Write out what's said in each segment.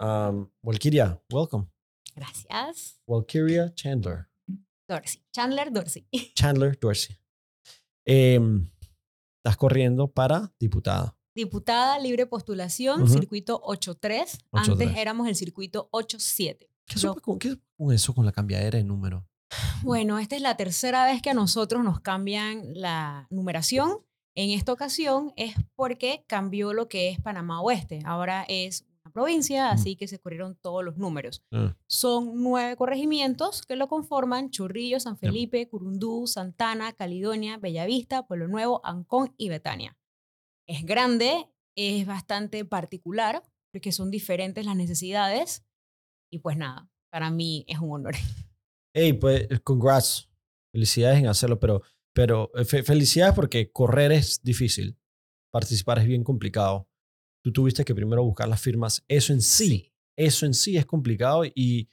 Um, Walkiria, welcome. Gracias. Walkiria Chandler. Dorsey. Chandler Dorsey. Chandler Dorsey. Em, estás corriendo para diputada. Diputada libre postulación, Ujú. circuito 8-3. 8-3. Antes éramos el circuito 8-7. ¿Qué con, qué con eso, con la cambiadera de número? Bueno, esta es la tercera vez que a nosotros nos cambian la numeración. En esta ocasión es porque cambió lo que es Panamá Oeste. Ahora es provincia, así que se corrieron todos los números. Ah, Son nueve corregimientos que lo conforman Chorrillo, San Felipe, Curundú, Santana, Caledonia, Bellavista, Pueblo Nuevo, Ancón y Betania. Es grande, es bastante particular porque son diferentes las necesidades y pues nada, para mí es un honor. Hey, pues, congrats. Felicidades en hacerlo, pero, pero eh, fe- felicidades porque correr es difícil. Participar es bien complicado. Tú tuviste que primero buscar las firmas. Eso en sí, eso en sí es complicado y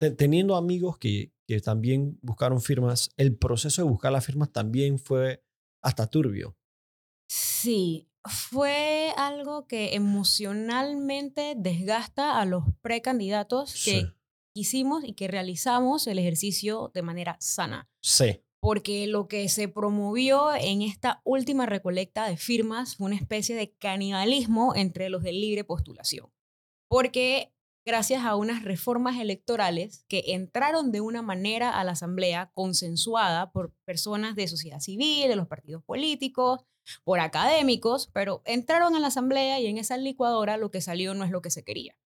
te- teniendo amigos que, que también buscaron firmas, el proceso de buscar las firmas también fue hasta turbio. Sí, fue algo que emocionalmente desgasta a los precandidatos que Sí. hicimos y que realizamos el ejercicio de manera sana. Sí. Porque lo que se promovió en esta última recolecta de firmas fue una especie de canibalismo entre los de libre postulación. Porque gracias a unas reformas electorales que entraron de una manera a la Asamblea consensuada por personas de sociedad civil, de los partidos políticos, por académicos, pero entraron a la Asamblea y en esa licuadora lo que salió no es lo que se quería.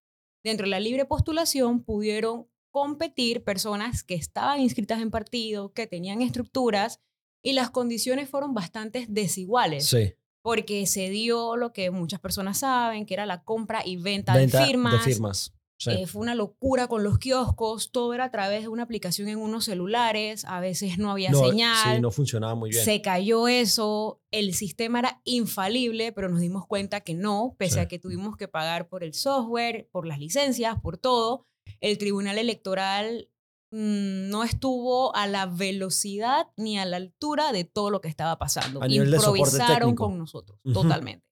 Dentro de la libre postulación pudieron competir personas que estaban inscritas en partido, que tenían estructuras y las condiciones fueron bastante desiguales Sí. porque se dio lo que muchas personas saben, que era la compra y venta, Venta de firmas. De firmas. Sí. Eh, fue una locura con los kioscos, todo era a través de una aplicación en unos celulares, a veces no había no, señal, Sí, no funcionaba muy bien. se cayó eso, el sistema era infalible, pero nos dimos cuenta que no, pese Sí. a que tuvimos que pagar por el software, por las licencias, por todo. El Tribunal Electoral mm, no estuvo a la velocidad ni a la altura de todo lo que estaba pasando. A nivel Improvisaron con nosotros, totalmente.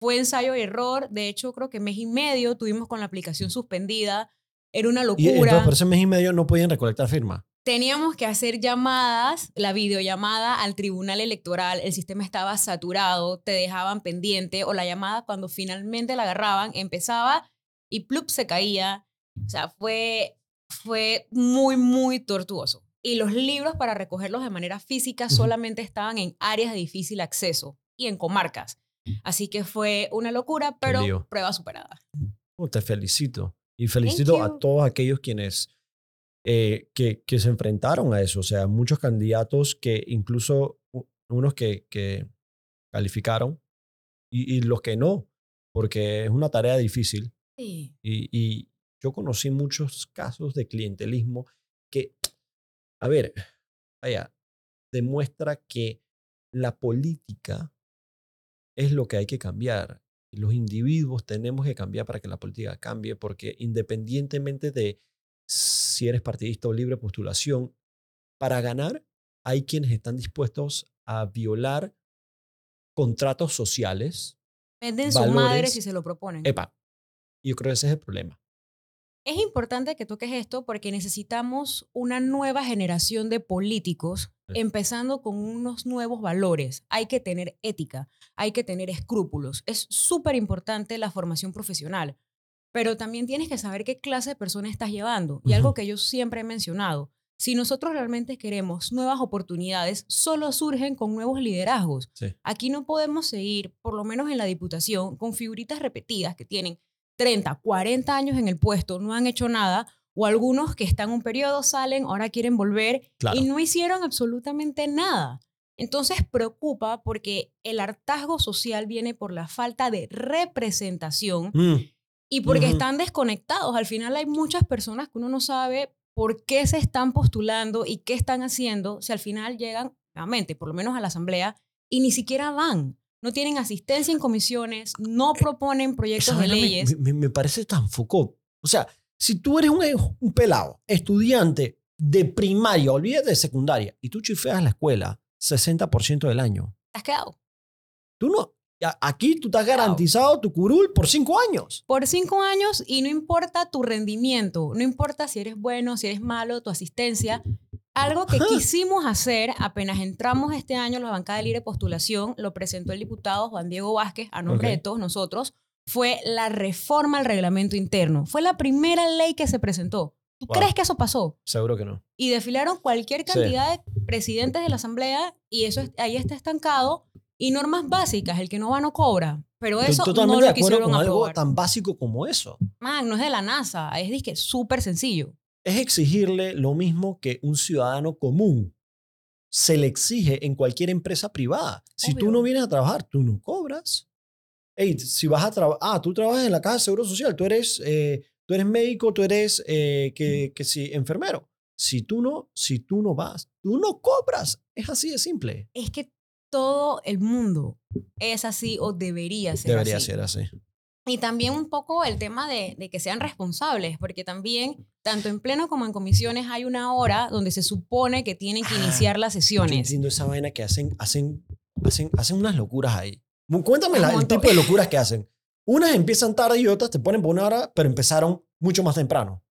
Fue ensayo y error, de hecho creo que mes y medio tuvimos con la aplicación suspendida, era una Y locura entonces por ese mes y medio no podían recolectar firmas. teníamos que hacer llamadas, la videollamada al tribunal electoral, el sistema estaba saturado, te dejaban pendiente o la llamada cuando finalmente la agarraban empezaba y plup se caía. O sea, fue, fue muy, muy tortuoso. Y los libros para recogerlos de manera física solamente estaban en áreas de difícil acceso y en comarcas. Así que fue una locura, pero prueba superada. Oh, te felicito. Y felicito a todos aquellos quienes eh, que, que se enfrentaron a eso. O sea, muchos candidatos que incluso unos que, que calificaron y, y los que no, porque es una tarea difícil. Sí. Y, y yo conocí muchos casos de clientelismo que, a ver, vaya, demuestra que la política es lo que hay que cambiar. Los individuos tenemos que cambiar para que la política cambie, porque independientemente de si eres partidista o libre postulación, para ganar hay quienes están dispuestos a violar contratos sociales. Venden su madre si se lo proponen. Epa, yo creo que ese es el problema. Es importante que toques esto porque necesitamos una nueva generación de políticos, Sí. empezando con unos nuevos valores. Hay que tener ética, hay que tener escrúpulos. Es súper importante la formación profesional, pero también tienes que saber qué clase de persona estás llevando. Y algo que yo siempre he mencionado, si nosotros realmente queremos nuevas oportunidades, solo surgen con nuevos liderazgos. Sí. Aquí no podemos seguir, por lo menos en la Diputación, con figuritas repetidas que tienen 30, 40 años en el puesto, no han hecho nada, o algunos que están un periodo, salen, ahora quieren volver Claro. y no hicieron absolutamente nada. Entonces preocupa porque el hartazgo social viene por la falta de representación Mm, y porque están desconectados. Al final hay muchas personas que uno no sabe por qué se están postulando y qué están haciendo si al final llegan, nuevamente, por lo menos a la asamblea, y ni siquiera van. No tienen asistencia en comisiones, no proponen esa proyectos de me- leyes. Me, me parece tan Foucault. O sea, si tú eres un, un pelado, estudiante de primaria, olvídate de secundaria, y tú chifeas la escuela 60% del año, ¿Te has quedado? tú no, Aquí tú estás garantizado tu curul por cinco años. Por cinco años y no importa tu rendimiento, no importa si eres bueno, si eres malo, tu asistencia. Algo que quisimos hacer apenas entramos este año en la bancada de libre postulación, lo presentó el diputado Juan Diego Vázquez a nombre Ok. de todos nosotros, fue la reforma al reglamento interno. Fue la primera ley que se presentó. ¿Tú Wow. crees que eso pasó? Seguro que no. y desfilaron cualquier Sí. cantidad de presidentes de la asamblea y eso es- ahí está estancado y normas básicas, el que no va no cobra, pero eso no lo de acuerdo quisieron con algo aprobar. tan básico como eso. Man, no es de la NASA, es disque súper sencillo. Es exigirle lo mismo que un ciudadano común se le exige en cualquier empresa privada. Si tú no vienes a trabajar, tú no cobras. Ey, si vas a trabajar, ah, tú trabajas en la caja de seguro social, tú eres, eh, tú eres médico, tú eres eh, que, que si, enfermero. Si tú no, si tú no vas, tú no cobras. Es así de simple. Es que todo el mundo es así o debería ser Debería así. ser así. Y también un poco el tema de, de que sean responsables, porque también, tanto en pleno como en comisiones, hay una hora donde se supone que tienen que Ah, iniciar las Yo sesiones. entiendo esa vaina que hacen, hacen, hacen, hacen unas locuras ahí. Cuéntame la- el tipo de locuras que hacen. Unas empiezan tarde y otras te ponen por una hora, pero empezaron mucho más temprano.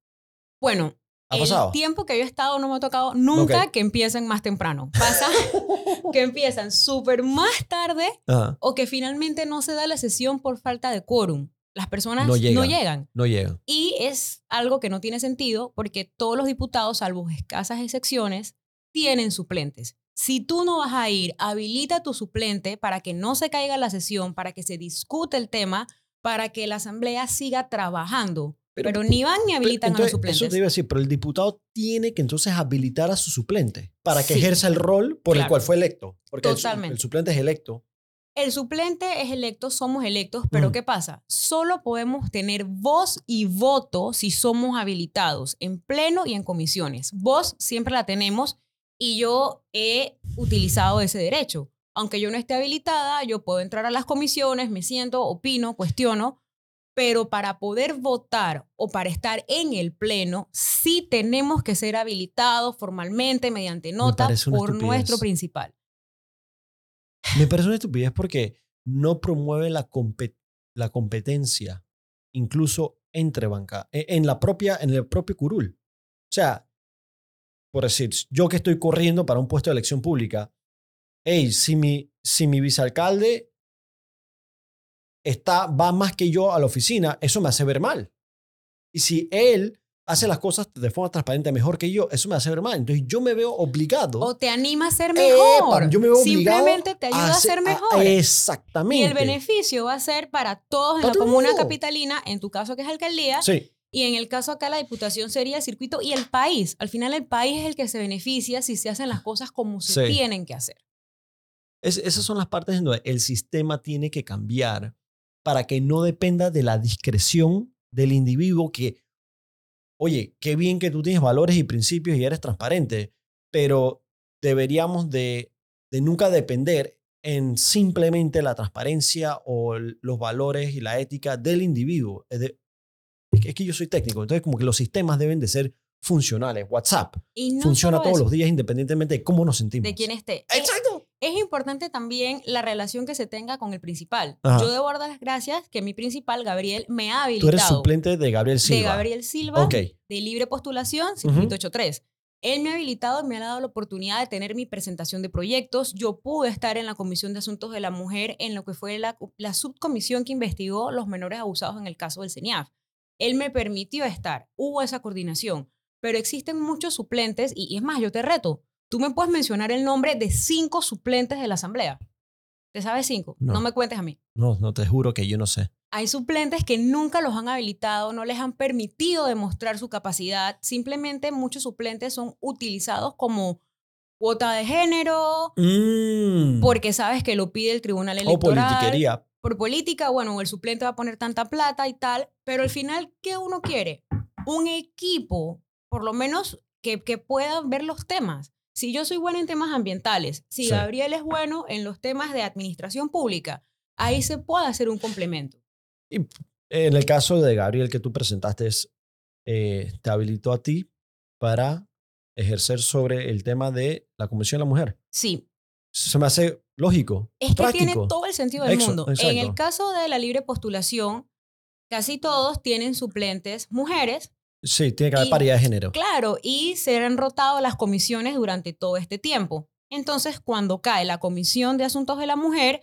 Bueno, ¿Ha el pasado? tiempo que yo he estado no me ha tocado nunca Ok. que empiecen más temprano. Pasa que empiezan súper más tarde Ajá, o que finalmente no se da la sesión por falta de quórum. Las personas No no llegan. llegan. no llegan. Y es algo que no tiene sentido porque todos los diputados, salvo escasas excepciones, tienen suplentes. Si tú no vas a ir, habilita tu suplente para que no se caiga la sesión, para que se discute el tema, para que la asamblea siga trabajando. Pero- Pero, ni van ni habilitan Entonces, a los suplentes. Eso te iba a decir, pero el diputado tiene que entonces habilitar a su suplente para que Sí. ejerza el rol por el cual fue electo. Porque el su- Totalmente. el suplente es electo. El suplente es electo, somos electos, pero Mm. ¿qué pasa? Solo podemos tener voz y voto si somos habilitados en pleno y en comisiones. Voz siempre la tenemos y yo he utilizado ese derecho. Aunque yo no esté habilitada, yo puedo entrar a las comisiones, me siento, opino, cuestiono, pero para poder votar o para estar en el pleno, sí tenemos que ser habilitados formalmente mediante nota por estupidez. nuestro principal. Me parece una estupidez porque no promueve la, compe- la competencia, incluso entre bancadas, en la propia, en el propio curul. O sea, por decir, yo que estoy corriendo para un puesto de elección pública, hey, si mi, si mi vicealcalde está, va más que yo a la oficina, eso me hace ver mal. Y si él hace las cosas de forma transparente mejor que yo, eso me hace ver mal. Entonces yo me veo obligado. O te anima a ser Epa, mejor. yo me veo obligado Simplemente te ayuda a hacer- ser mejor. exactamente. y el beneficio va a ser para todos en la todo el comuna mundo. capitalina, en tu caso que es alcaldía, Sí. y en el caso acá la diputación sería el circuito y el país. Al final el país es el que se beneficia si se hacen las cosas como se Sí. tienen que hacer. Es- esas son las partes en donde el sistema tiene que cambiar para que no dependa de la discreción del individuo que, oye, qué bien que tú tienes valores y principios y eres transparente, pero deberíamos de, de nunca depender en simplemente la transparencia o el- los valores y la ética del individuo. Es, de- es que, es que yo soy técnico, entonces como que los sistemas deben de ser funcionales. WhatsApp Y no funciona todos eso, los días independientemente de cómo nos sentimos. de quién esté. Es- Exacto. Es importante también la relación que se tenga con el principal. Ajá. Yo debo dar las gracias que mi principal, Gabriel, me ha Tú habilitado. eres suplente de Gabriel Silva. De Gabriel Silva. De libre postulación, circuito 83. Él me ha habilitado me ha dado la oportunidad de tener mi presentación de proyectos. Yo pude estar en la Comisión de Asuntos de la Mujer en lo que fue la, la subcomisión que investigó los menores abusados en el caso del CENIAF. Él me permitió estar, hubo esa coordinación, pero existen muchos suplentes y, y es más, yo te reto, tú me puedes mencionar el nombre de cinco suplentes de la Asamblea. ¿Te sabes cinco? No. no me cuentes a mí. No, no te juro que yo no sé. Hay suplentes que nunca los han habilitado, no les han permitido demostrar su capacidad. Simplemente muchos suplentes son utilizados como cuota de género, Mm. porque sabes que lo pide el tribunal o electoral. politiquería. Por política, bueno, el suplente va a poner tanta plata y tal, pero al final, ¿qué uno quiere? Un equipo, por lo menos, que, que pueda ver los temas. Si yo soy buena en temas ambientales, si Sí. Gabriel es bueno en los temas de administración pública, ahí se puede hacer un complemento. En el caso de Gabriel que tú presentaste, es, eh, te habilitó a ti para ejercer sobre el tema de la Comisión de la Mujer. Sí, Se me hace lógico. Es que tiene todo el sentido del Exo- mundo. En el caso de la libre postulación, casi todos tienen suplentes mujeres, Sí, tiene que haber y- paridad de género. claro, y se han rotado las comisiones durante todo este tiempo. Entonces, cuando cae la Comisión de Asuntos de la Mujer,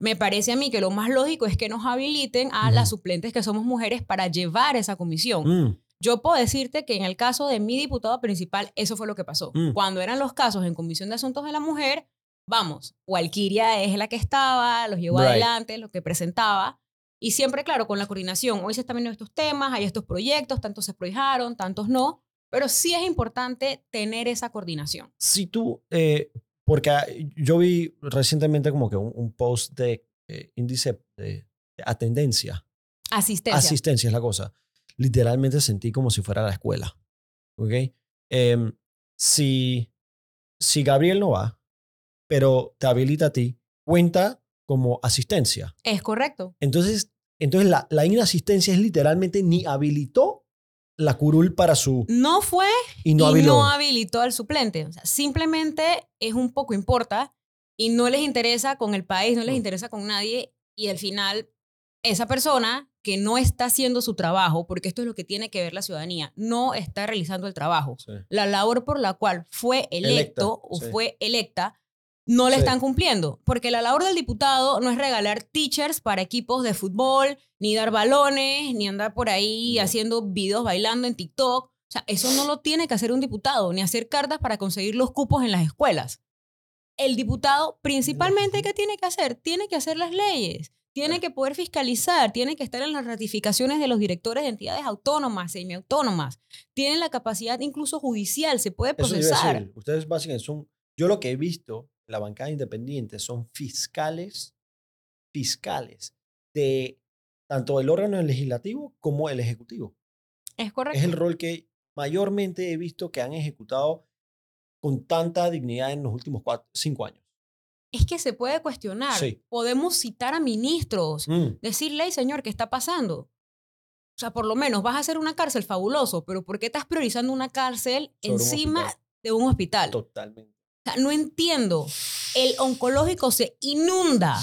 me parece a mí que lo más lógico es que nos habiliten a las suplentes que somos mujeres para llevar esa comisión. Mm, Yo puedo decirte que en el caso de mi diputado principal, eso fue lo que pasó. Mm. Cuando eran los casos en Comisión de Asuntos de la Mujer, vamos, Walkiria es la que estaba, los llevó Right. adelante, lo que presentaba. Y siempre, claro, con la coordinación. Hoy se están viendo estos temas, hay estos proyectos, tantos se prohijaron, tantos no. Pero sí es importante tener esa coordinación. si tú, eh, porque ah, yo vi recientemente como que un, un post de eh, índice de, de atendencia, Asistencia. asistencia es la cosa. Literalmente sentí como si fuera a la escuela. ¿Ok? Em, si, si Gabriel no va, pero te habilita a ti, cuenta como asistencia. es correcto. Entonces, entonces la, la inasistencia es literalmente ni habilitó la curul para su... No fue Y no y habiló. no habilitó al suplente. O sea, simplemente es un poco importa y no les interesa con el país, no les Mm. interesa con nadie y al final esa persona que no está haciendo su trabajo, porque esto es lo que tiene que ver la ciudadanía, no está realizando el trabajo. Sí. La labor por la cual fue electo Electa, o sí. fue electa no la Sí. están cumpliendo, porque la labor del diputado no es regalar teachers para equipos de fútbol, ni dar balones, ni andar por ahí No. haciendo videos bailando en TikTok. O sea, eso no lo tiene que hacer un diputado, ni hacer cartas para conseguir los cupos en las escuelas. El diputado, principalmente, ¿qué tiene que hacer? Tiene que hacer las leyes, tiene que poder fiscalizar, tiene que estar en las ratificaciones de los directores de entidades autónomas, semiautónomas, tiene la capacidad incluso judicial, se puede Eso procesar. decir, ustedes básicamente son, yo lo que he visto la bancada independiente son fiscales, fiscales de tanto el órgano legislativo como el ejecutivo. Es correcto. Es el rol que mayormente he visto que han ejecutado con tanta dignidad en los últimos cuatro, cinco años. Es que se puede cuestionar. Sí. Podemos citar a ministros, Mm, decirle, "Ey, señor, ¿qué está pasando? O sea, por lo menos vas a hacer una cárcel fabuloso, pero ¿por qué estás priorizando una cárcel Sobre encima de un hospital? Totalmente. Sea, no entiendo. El oncológico se inunda,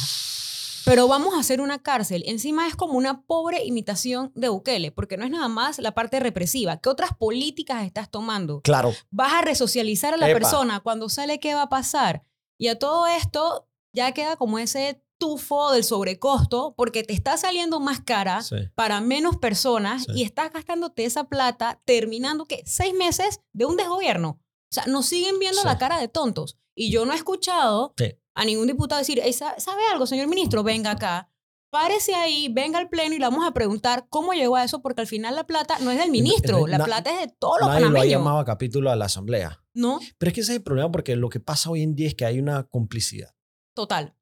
pero vamos a hacer una cárcel. Encima es como una pobre imitación de Bukele, porque no es nada más la parte represiva. ¿Qué otras políticas estás tomando? Claro, vas a resocializar a la Epa. persona, cuando sale, ¿qué va a pasar? Y a todo esto ya queda como ese tufo del sobrecosto, porque te está saliendo más cara sí. para menos personas Sí. y estás gastándote esa plata terminando, ¿qué? Seis meses de un desgobierno. O sea, nos siguen viendo Sí. la cara de tontos. Y yo no he escuchado Sí. a ningún diputado decir, "Ey, ¿sabe algo, señor ministro? Venga acá. Párese ahí, venga al pleno y le vamos a preguntar cómo llegó a eso, porque al final la plata no es del ministro, la na- plata es de todos los Nadie lo ha panameños. llamado a capítulo a la asamblea. ¿No? Pero es que ese es el problema porque lo que pasa hoy en día es que hay una complicidad. Total.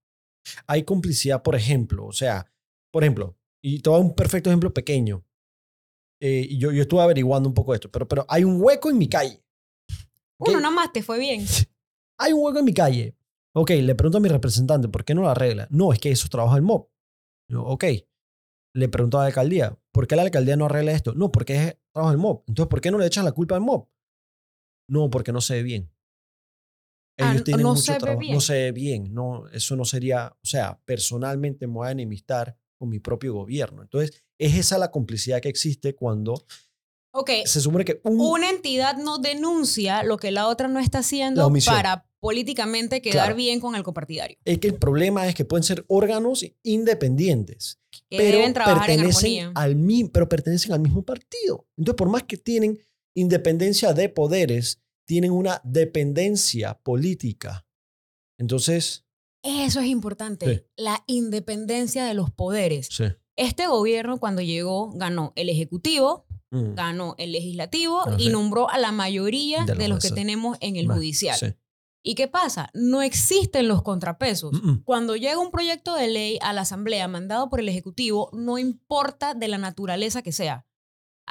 hay complicidad, por ejemplo, o sea, por ejemplo, y te voy a dar un perfecto ejemplo pequeño. Eh, yo, yo estuve averiguando un poco esto, pero, pero hay un hueco en mi calle. Uno nada más te fue bien. Hay un hueco en mi calle. Ok, le pregunto a mi representante, ¿por qué no lo arregla? No, es que eso trabaja el MOB. Yo, ok. Le pregunto a la alcaldía, ¿por qué la alcaldía no arregla esto? No, porque es trabajo del MOB. Entonces, ¿por qué no le echan la culpa al MOB? No, porque no se ve bien. Ah, Ellos tienen no mucho se ve trabajo. bien. No se ve bien. No, eso no sería, o sea, personalmente me voy a enemistar con mi propio gobierno. Entonces, es esa la complicidad que existe cuando Ok, se supone que un, una entidad no denuncia lo que la otra no está haciendo para políticamente quedar Claro. bien con el copartidario. es que el problema es que pueden ser órganos independientes, Que pero deben trabajar en pertenecen armonía. al pero pertenecen al mismo partido. Entonces, por más que tienen independencia de poderes, tienen una dependencia política. Entonces, Eso es importante. Sí. La independencia de los poderes. sí. Este gobierno cuando llegó ganó el ejecutivo, Mm, ganó el legislativo Ah, y sí. nombró a la mayoría De de, los que tenemos en el judicial. sí. ¿Y qué pasa? No existen los contrapesos. Mm, mm. Cuando llega un proyecto de ley a la Asamblea mandado por el Ejecutivo, no importa de la naturaleza que sea.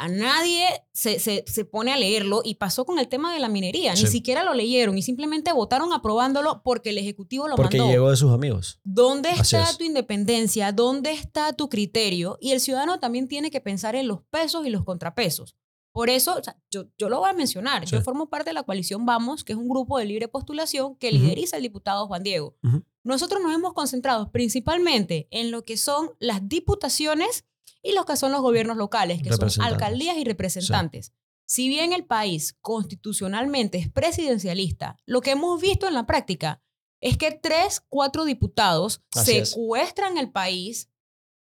A nadie se, se- se pone a leerlo y pasó con el tema de la minería. Ni siquiera lo leyeron y simplemente votaron aprobándolo porque el Ejecutivo lo Porque mandó. llegó de sus amigos. ¿Dónde Así está es. tu independencia? ¿Dónde está tu criterio? Y el ciudadano también tiene que pensar en los pesos y los contrapesos. Por eso, o sea, yo, yo lo voy a mencionar. Yo formo parte de la coalición Vamos, que es un grupo de libre postulación que Ujú. lideriza el diputado Juan Diego. Nosotros nos hemos concentrado principalmente en lo que son las diputaciones y los que son los gobiernos locales, que son alcaldías y representantes. Si bien el país constitucionalmente es presidencialista, lo que hemos visto en la práctica es que tres, cuatro diputados Así es. secuestran el país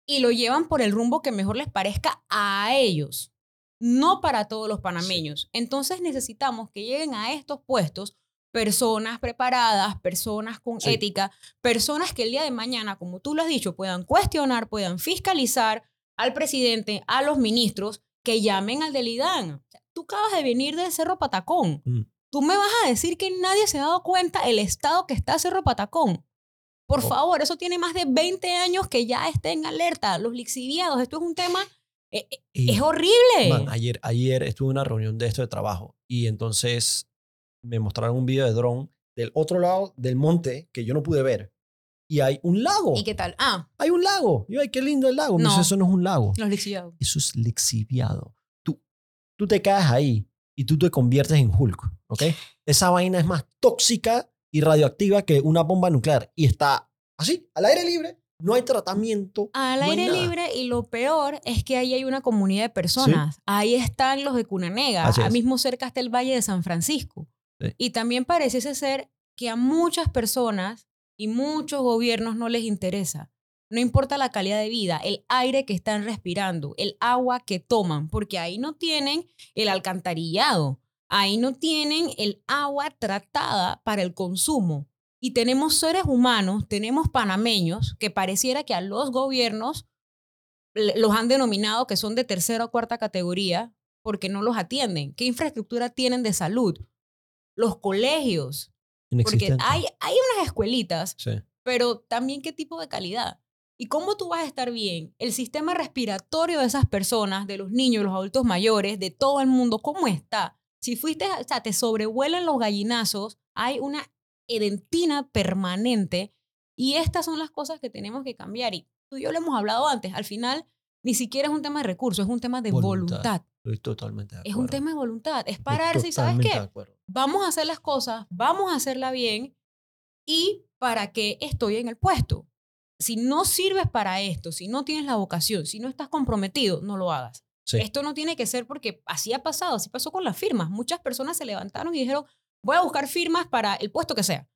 y lo llevan por el rumbo que mejor les parezca a ellos, no para todos los panameños. Entonces necesitamos que lleguen a estos puestos personas preparadas, personas con Sí. ética, personas que el día de mañana, como tú lo has dicho, puedan cuestionar, puedan fiscalizar al presidente, a los ministros, que llamen al del IDAN. O sea, tú acabas de venir del Cerro Patacón. Mm. Tú me vas a decir que nadie se ha dado cuenta el estado que está Cerro Patacón. Por Oh. favor, eso tiene más de 20 años que ya está en alerta. Los lixiviados, esto es un tema, eh, eh, Y, es horrible. man, ayer, ayer estuve en una reunión de esto de trabajo y entonces me mostraron un video de dron del otro lado del monte que yo no pude ver. Y hay un lago. ¿Y qué tal? Ah, Hay un lago. Y yo, ay, qué lindo el lago. No. dice, eso no es un lago. los lixiviados. Eso es lixiviado. Tú, tú te caes ahí y tú te conviertes en Hulk, ¿ok? Esa vaina es más tóxica y radioactiva que una bomba nuclear. Y está así, al aire libre. No hay tratamiento. Al no aire libre y lo peor es que ahí hay una comunidad de personas. Ahí están los de Cunanega, ahí es. mismo cerca está el Valle de San Francisco. Sí. Y también pareciese ser que a muchas personas y muchos gobiernos no les interesa. No importa la calidad de vida, el aire que están respirando, el agua que toman, porque ahí no tienen el alcantarillado, ahí no tienen el agua tratada para el consumo. Y tenemos seres humanos, tenemos panameños que pareciera que a los gobiernos los han denominado que son de tercera o cuarta categoría porque no los atienden. ¿Qué infraestructura tienen de salud? Los colegios, porque hay, hay unas escuelitas, Sí. pero también qué tipo de calidad. ¿Y cómo tú vas a estar bien? El sistema respiratorio de esas personas, de los niños, los adultos mayores, de todo el mundo, ¿cómo está? Si fuiste, o sea, te sobrevuelan los gallinazos, hay una edentina permanente y estas son las cosas que tenemos que cambiar. Y tú y yo lo hemos hablado antes, al final ni siquiera es un tema de recursos, es un tema de Voluntad. voluntad. Estoy totalmente de Es un acuerdo. tema de voluntad, es pararse y sabes qué, acuerdo. vamos a hacer las cosas, vamos a hacerla bien y para qué estoy en el puesto. Si no sirves para esto, si no tienes la vocación, si no estás comprometido, no lo hagas. Sí. Esto no tiene que ser porque así ha pasado, así pasó con las firmas. Muchas personas se levantaron y dijeron, voy a buscar firmas para el puesto que sea.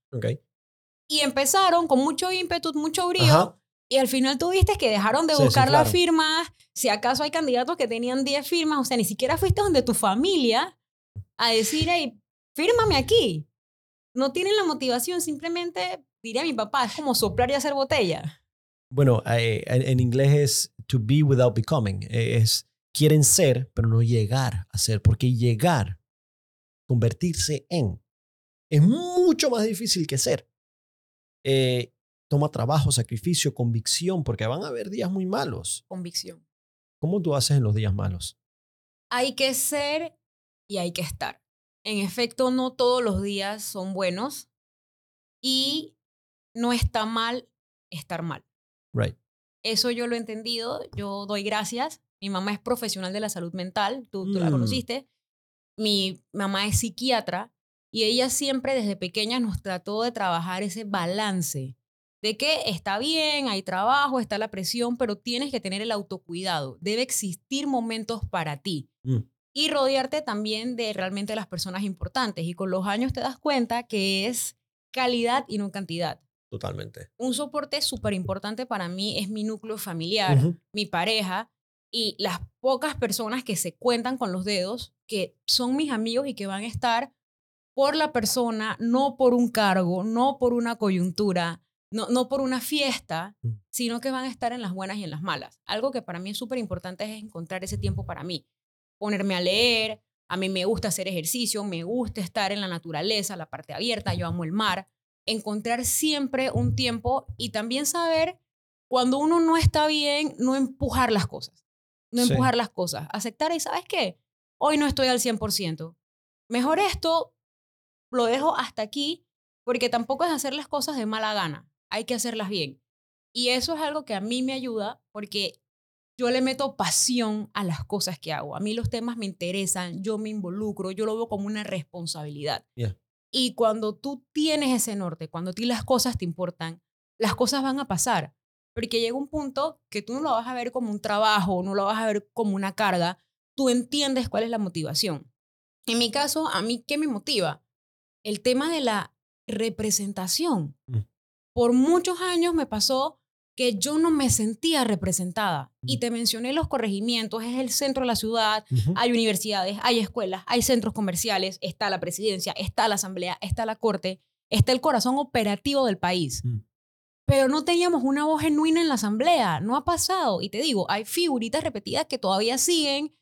Y empezaron con mucho ímpetu, mucho brío, Ajá. Y al final tú viste que dejaron de buscar las firmas. Si acaso hay candidatos que tenían 10 firmas, o sea, ni siquiera fuiste donde tu familia a decir, hey, fírmame aquí. No tienen la motivación, simplemente, diría mi papá, es como soplar y hacer botella. Bueno, eh, en, en inglés es to be without becoming. Eh, Es quieren ser, pero no llegar a ser, porque llegar, convertirse en, es mucho más difícil que ser. Eh, toma trabajo, sacrificio, convicción, porque van a haber días muy malos. Convicción. ¿Cómo tú haces en los días malos? Hay que ser y hay que estar. En efecto, no todos los días son buenos y no está mal estar mal. Right. Eso yo lo he entendido, yo doy gracias. Mi mamá es profesional de la salud mental, tú, tú la Mm. conociste. Mi mamá es psiquiatra y ella siempre desde pequeña nos trató de trabajar ese balance de que está bien, hay trabajo, está la presión, pero tienes que tener el autocuidado. Debe existir momentos para ti Mm. y rodearte también de realmente las personas importantes. Y con los años te das cuenta que es calidad y no cantidad. Totalmente. Un soporte súper importante para mí es mi núcleo familiar, mi pareja y las pocas personas que se cuentan con los dedos, que son mis amigos y que van a estar por la persona, no por un cargo, no por una coyuntura, no, no por una fiesta, Mm. sino que van a estar en las buenas y en las malas. Algo que para mí es súper importante es encontrar ese tiempo para mí, ponerme a leer, a mí me gusta hacer ejercicio, me gusta estar en la naturaleza, la parte abierta, yo amo el mar, encontrar siempre un tiempo y también saber cuando uno no está bien, no empujar las cosas, no Sí. empujar las cosas, aceptar y sabes qué, hoy no estoy al 100%, mejor esto lo dejo hasta aquí porque tampoco es hacer las cosas de mala gana, hay que hacerlas bien. Y eso es algo que a mí me ayuda porque yo le meto pasión a las cosas que hago. A mí los temas me interesan, yo me involucro, yo lo veo como una responsabilidad. Yeah. Y cuando tú tienes ese norte, cuando a ti las cosas te importan, las cosas van a pasar. Porque llega un punto que tú no lo vas a ver como un trabajo, no lo vas a ver como una carga, tú entiendes cuál es la motivación. En mi caso, a mí, ¿qué me motiva? El tema de la representación. Mm. Por muchos años me pasó que yo no me sentía representada. Y te mencioné los corregimientos, es el centro de la ciudad, hay universidades, hay escuelas, hay centros comerciales, está la presidencia, está la asamblea, está la corte, está el corazón operativo del país. Mm. Pero no teníamos una voz genuina en la asamblea, no ha pasado. Y te digo, hay figuritas repetidas que todavía siguen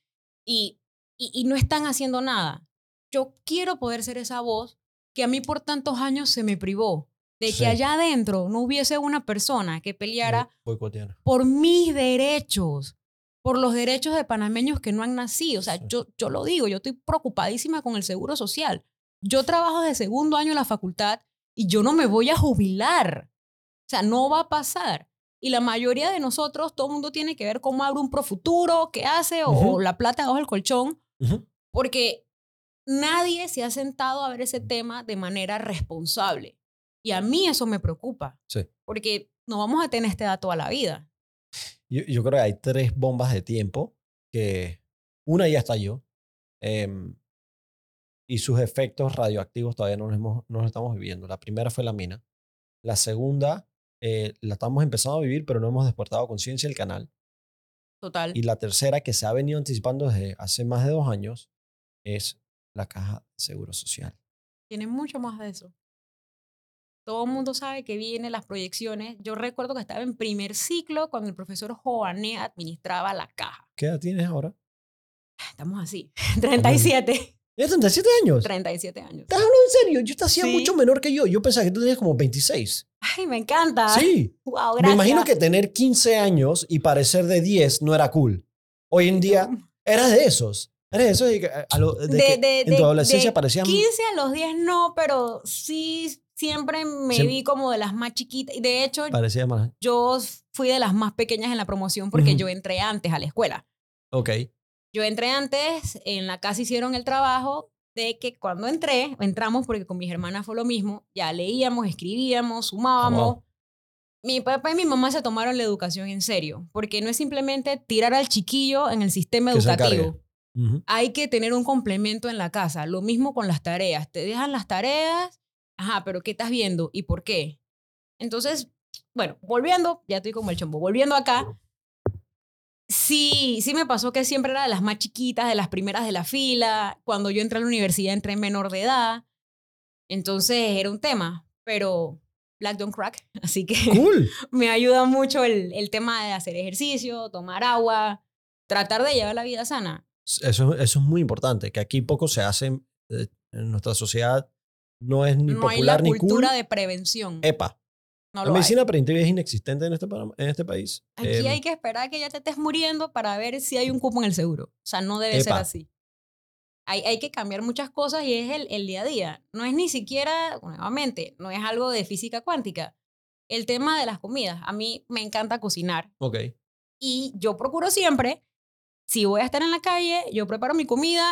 y, y, y no están haciendo nada. Yo quiero poder ser esa voz que a mí por tantos años se me privó, de Sí. que allá adentro no hubiese una persona que peleara Voy- por mis derechos, por los derechos de panameños que no han nacido. O sea, Sí. yo, yo lo digo, yo estoy preocupadísima con el seguro social. Yo trabajo de segundo año en la facultad y yo no me voy a jubilar. O sea, no va a pasar. Y la mayoría de nosotros, todo el mundo tiene que ver cómo abre un profuturo, qué hace, o Ujú. la plata debajo del colchón, Ujú. porque nadie se ha sentado a ver ese tema de manera responsable. Y a mí eso me preocupa, Sí. porque no vamos a tener este dato a la vida. Yo, yo creo que hay tres bombas de tiempo que una ya estalló em, y sus efectos radioactivos todavía no los, hemos- no los estamos viviendo. La primera fue la mina. La segunda eh, la estamos empezando a vivir, pero no hemos despertado conciencia del canal. Total. Y la tercera, que se ha venido anticipando desde hace más de dos años, es la caja de seguro social. Tiene mucho más de eso. Todo el mundo sabe que vienen las proyecciones. Yo recuerdo que estaba en primer ciclo cuando el profesor Joané administraba la caja. ¿Qué edad tienes ahora? Estamos así. 37. ¿Tienes 37 años? 37 años. ¿Estás hablando en serio? Yo te hacía Sí. mucho menor que yo. Yo pensaba que tú tenías como 26. Ay, me encanta. Sí. Wow, gracias. Me imagino que tener 15 años y parecer de 10 no era cool. Hoy en día, eras de esos. Eres de esos de que, a- a lo- de De- que de- en de- tu adolescencia de parecían... 15 a los 10 no, pero sí siempre me vi como de las más chiquitas. Y de hecho, Parecía más... yo fui de las más pequeñas en la promoción porque Ujú. yo entré antes a la escuela. Ok. Yo entré antes, en la casa hicieron el trabajo de que cuando entré, entramos porque con mis hermanas fue lo mismo, ya leíamos, escribíamos, sumábamos. wow. Mi papá y mi mamá se tomaron la educación en serio, porque no es simplemente tirar al chiquillo en el sistema Que educativo. encargue. Ujú. Hay que tener un complemento en la casa. Lo mismo con las tareas. Te dejan las tareas, ajá, pero ¿qué estás viendo y por qué? Entonces, bueno, volviendo, ya estoy como el chombo, volviendo acá, sí, sí me pasó que siempre era de las más chiquitas, de las primeras de la fila. Cuando yo entré a la universidad entré menor de edad. Entonces era un tema, pero Black Don't Crack, así que Cool. me ayuda mucho el, el tema de hacer ejercicio, tomar agua, tratar de llevar la vida sana. Eso, eso es muy importante, que aquí poco se hace eh, en nuestra sociedad. No es ni no hay la popular ni cool. cultura de prevención. Epa. no La hay. medicina preventiva es inexistente en este, en este país. Aquí Em, hay que esperar que ya te estés muriendo para ver si hay un cupo en el seguro. O sea, no debe ser así. Hay, hay que cambiar muchas cosas y es el, el día a día. No es ni siquiera, nuevamente, no es algo de física cuántica. El tema de las comidas. A mí me encanta cocinar Ok. y yo procuro siempre, si voy a estar en la calle, yo preparo mi comida,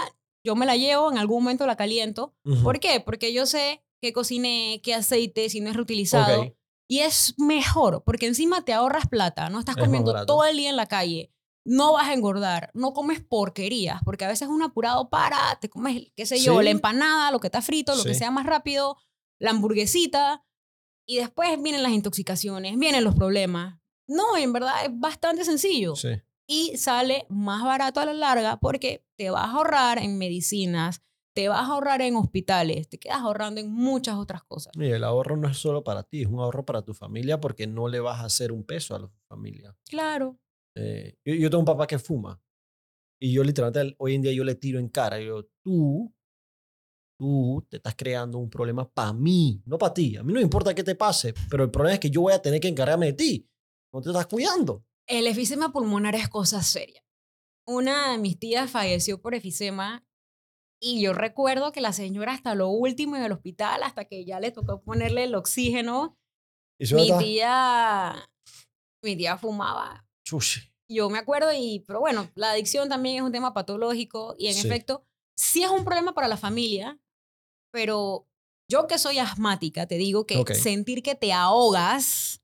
yo me la llevo, en algún momento la caliento. Ujú. ¿Por qué? Porque yo sé qué cociné, qué aceite, si no es reutilizado. Y es mejor, porque encima te ahorras plata, no estás Es comiendo todo el día en la calle, no vas a engordar, no comes porquerías, porque a veces un apurado para, te comes, qué sé yo, Sí. la empanada, lo que está frito, lo que sea más rápido, la hamburguesita, y después vienen las intoxicaciones, vienen los problemas. No, en verdad es bastante sencillo Sí. Y sale más barato a la larga porque te vas a ahorrar en medicinas, te vas a ahorrar en hospitales, te quedas ahorrando en muchas otras cosas. Y el ahorro no es solo para ti, es un ahorro para tu familia porque no le vas a hacer un peso a la familia. Claro. Eh, yo, yo tengo un papá que fuma y yo literalmente hoy en día yo le tiro en cara. Yo, tú, tú te estás creando un problema para mí, no para ti. A mí no me importa qué te pase, pero el problema es que yo voy a tener que encargarme de ti. No te estás cuidando. El efisema pulmonar es cosa seria. Una de mis tías falleció por efisema y yo recuerdo que la señora hasta lo último en el hospital, hasta que ya le tocó ponerle el oxígeno, Y mi tía, mi tía fumaba. Chushi. yo me acuerdo y, pero bueno, la adicción también es un tema patológico y en Sí. efecto sí es un problema para la familia, pero yo que soy asmática, te digo que sentir que te ahogas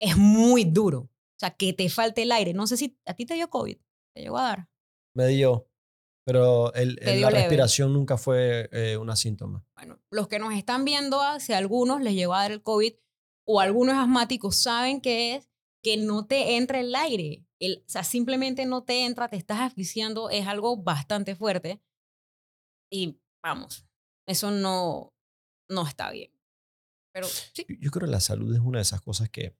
es muy duro. O sea, que te falte el aire. No sé si a ti te dio COVID, te llegó a dar. Me dio, pero el, Te el- dio la leve. respiración nunca fue eh, una síntoma. Bueno, los que nos están viendo, ah, si a algunos les llegó a dar el COVID o algunos asmáticos saben que es que no te entra el aire. El, o sea, simplemente no te entra, te estás asfixiando, es algo bastante fuerte. Y vamos, eso no, no está bien. Pero sí, yo creo que la salud es una de esas cosas que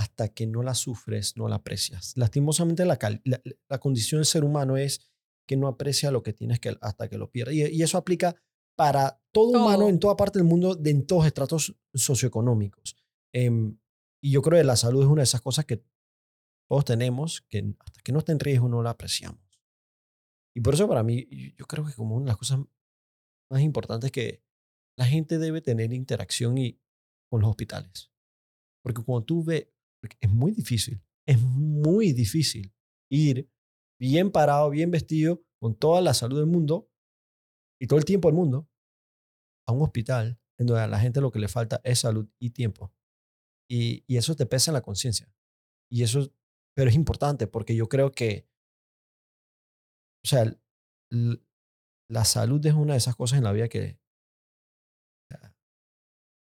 hasta que no la sufres, no la aprecias. Lastimosamente, la, la, la condición del ser humano es que no aprecia lo que tienes que, hasta que lo pierde. Y, y eso aplica para todo, Todo. humano en toda parte del mundo, de, en todos estratos socioeconómicos. Em, y yo creo que la salud es una de esas cosas que todos tenemos, que hasta que no está en riesgo no la apreciamos. Y por eso para mí, yo- creo que como una de las cosas más importantes es que la gente debe tener interacción y, con los hospitales. Porque cuando tú ves, porque es muy difícil, es muy difícil ir bien parado, bien vestido, con toda la salud del mundo y todo el tiempo del mundo a un hospital en donde a la gente lo que le falta es salud y tiempo. Y, y eso te pesa en la conciencia. Y eso, pero es importante porque yo creo que, o sea, la salud es una de esas cosas en la vida que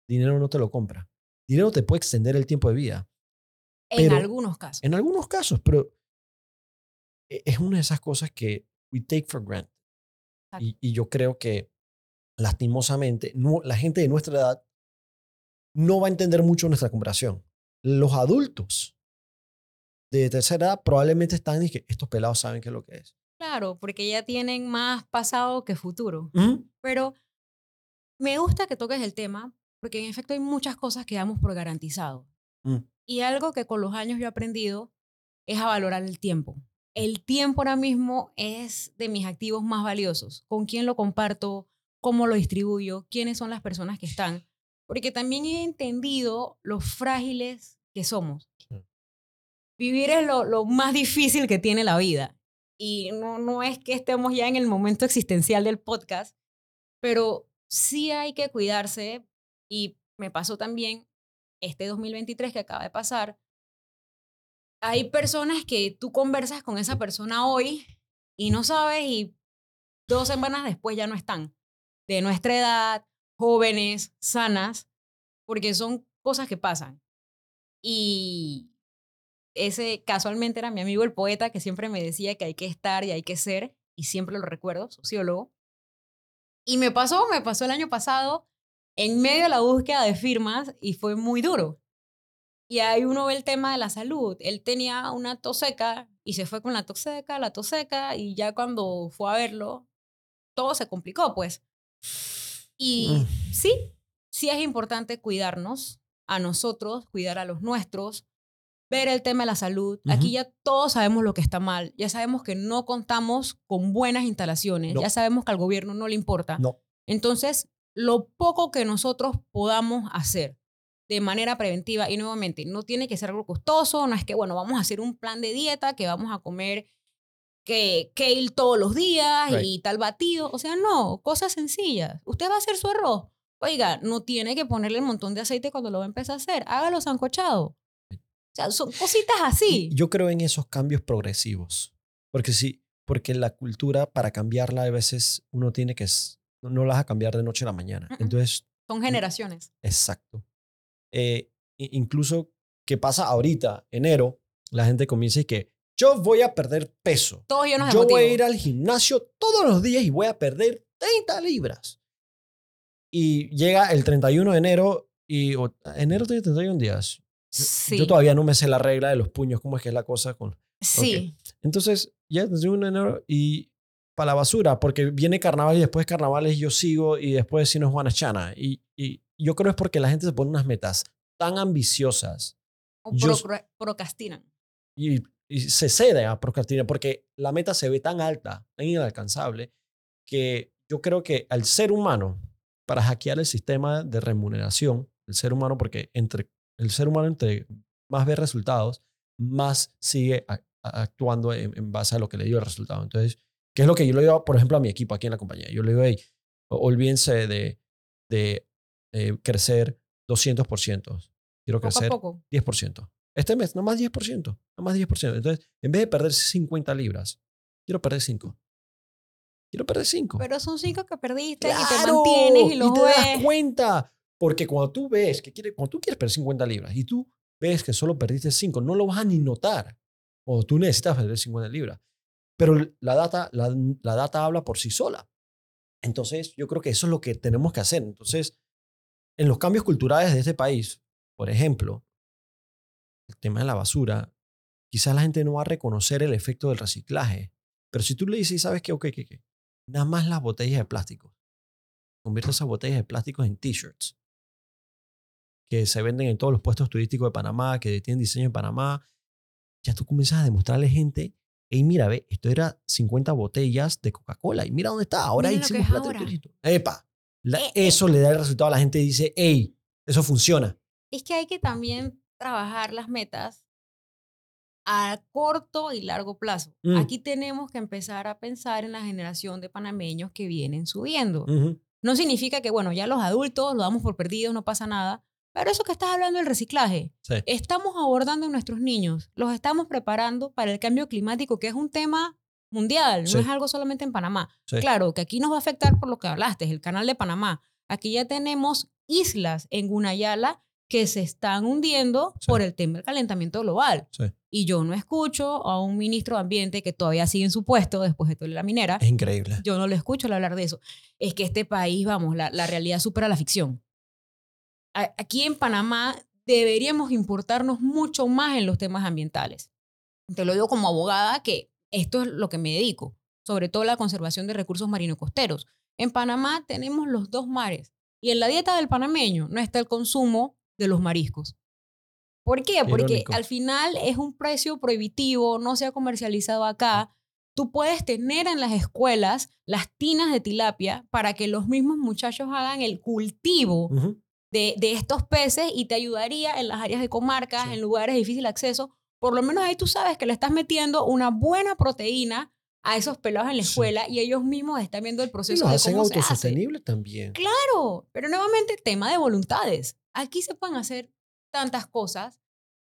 dinero no te lo compra. Dinero te puede extender el tiempo de vida, en Pero- algunos casos. en algunos casos, pero e- es una de esas cosas que we take for granted. Y, y yo creo que lastimosamente no, la gente de nuestra edad no va a entender mucho nuestra comparación. Los adultos de tercera edad probablemente están y que estos pelados saben qué es lo que es. Claro, porque ya tienen más pasado que futuro. Ujú. Pero me gusta que toques el tema, porque en efecto hay muchas cosas que damos por garantizado. Mm. Y algo que con los años yo he aprendido es a valorar el tiempo. El tiempo ahora mismo es de mis activos más valiosos. ¿Con quién lo comparto? ¿Cómo lo distribuyo? ¿Quiénes son las personas que están? Porque también he entendido lo frágiles que somos. Sí. Vivir es lo, lo más difícil que tiene la vida. Y no, no es que estemos ya en el momento existencial del podcast, pero sí hay que cuidarse. Y me pasó también este 2023 que acaba de pasar. Hay personas que tú conversas con esa persona hoy y no sabes y dos semanas después ya no están. De nuestra edad, jóvenes, sanas, porque son cosas que pasan. Y ese casualmente era mi amigo el poeta que siempre me decía que hay que estar y hay que ser, y siempre lo recuerdo, sociólogo. Y me pasó, me pasó el año pasado en medio de la búsqueda de firmas y fue muy duro. Y ahí uno ve el tema de la salud. Él tenía una tos seca y se fue con la tos seca, la tos seca, y ya cuando fue a verlo, todo se complicó, pues. Y Mm. sí, sí es importante cuidarnos a nosotros, cuidar a los nuestros, ver el tema de la salud. Aquí ya todos sabemos lo que está mal, ya sabemos que no contamos con buenas instalaciones, No. ya sabemos que al gobierno no le importa. No. Entonces, lo poco que nosotros podamos hacer de manera preventiva, y nuevamente, no tiene que ser algo costoso, no es que, bueno, vamos a hacer un plan de dieta, que vamos a comer que kale todos los días Right. y tal batido, o sea, no, cosas sencillas. Usted va a hacer su arroz, oiga, no tiene que ponerle un montón de aceite cuando lo va a empezar a hacer, hágalo sancochado. O sea, son cositas así. Y Yo creo en esos cambios progresivos. Porque sí, porque la cultura para cambiarla a veces uno tiene que, s- no la vas a cambiar de noche a la mañana. Mm, mm. Entonces, Son generaciones. exacto. Eh, incluso que pasa ahorita, enero, la gente comienza y que yo voy a perder peso. Todos Yo voy a ir al gimnasio todos los días y voy a perder 30 libras. Y llega el 31 de enero y o- enero tiene 31 días. Sí, Yo todavía no me sé la regla de los puños, cómo es que es la cosa con... sí. Entonces, ya el 31 de enero y para la basura, porque viene carnaval y después carnavales yo sigo y después si no es Guanachana. Y, y yo creo es porque la gente se pone unas metas tan ambiciosas O yo- procra- procrastinan. y, y se cede a procrastinar porque la meta se ve tan alta, tan inalcanzable, que yo creo que al ser humano, para hackear el sistema de remuneración del ser humano, porque entre el ser humano entre más ve resultados, más sigue a- a- actuando en, en base a lo que le dio el resultado. Entonces, ¿qué es lo que yo le digo, por ejemplo, a mi equipo aquí en la compañía? Yo le digo, hey, olvídense de, de eh, crecer 200%. Quiero Poco crecer poco. 10%. Este mes, nomás 10%. Nomás 10%. Entonces, en vez de perder 50 libras, quiero perder 5. Quiero perder 5. Pero son cinco que perdiste y te ¡Claro! mantienes y los te das ves. cuenta. Porque cuando tú ves que quiere, cuando tú quieres perder 50 libras y tú ves que solo perdiste 5, no lo vas a ni notar. O tú necesitas perder 50 libras. Pero la data, la, data habla por sí sola. Entonces, yo creo que eso es lo que tenemos que hacer. Entonces, en los cambios culturales de este país, por ejemplo, el tema de la basura, quizás la gente no va a reconocer el efecto del reciclaje. Pero si tú le dices, ¿sabes qué? Ok, ok, ok. Nada más las botellas de plástico. Convierte esas botellas de plástico en t-shirts que se venden en todos los puestos turísticos de Panamá, que tienen diseño en Panamá. Ya tú comienzas a demostrarle gente, hey, mira, ve, esto era 50 botellas de Coca-Cola y mira dónde está. Ahora Mira hicimos plata ahora. Epa, la- Eh, eh. eso le da el resultado a la gente y dice, hey, eso funciona. Es que hay que también trabajar las metas a corto y largo plazo. Mm. Aquí tenemos que empezar a pensar en la generación de panameños que vienen subiendo. No significa que, bueno, ya los adultos lo damos por perdidos, no pasa nada. Pero eso que estás hablando del reciclaje, Sí. estamos abordando a nuestros niños, los estamos preparando para el cambio climático, que es un tema mundial, Sí. no es algo solamente en Panamá. Sí. Claro, que aquí nos va a afectar por lo que hablaste, el canal de Panamá. Aquí ya tenemos islas en Gunayala que se están hundiendo por el tema del calentamiento global. Y yo no escucho a un ministro de Ambiente que todavía sigue en su puesto después de toda la minera. Es increíble. Yo no lo escucho al hablar de eso. Es que este país, vamos, la, la realidad supera la ficción. Aquí en Panamá deberíamos importarnos mucho más en los temas ambientales. Te lo digo como abogada que esto es lo que me dedico, sobre todo la conservación de recursos marino-costeros. En Panamá tenemos los dos mares y en la dieta del panameño no está el consumo de los mariscos. ¿Por qué? Porque al final es un precio prohibitivo, no se ha comercializado acá. Tú puedes tener en las escuelas las tinas de tilapia para que los mismos muchachos hagan el cultivo. De, de estos peces y te ayudaría en las áreas de comarcas, Sí. en lugares de difícil acceso. Por lo menos ahí tú sabes que le estás metiendo una buena proteína a esos pelados en la Sí. escuela y ellos mismos están viendo el Y proceso los de hacen cómo se hace. autosostenibles también. Claro, pero nuevamente tema de voluntades. Aquí se pueden hacer tantas cosas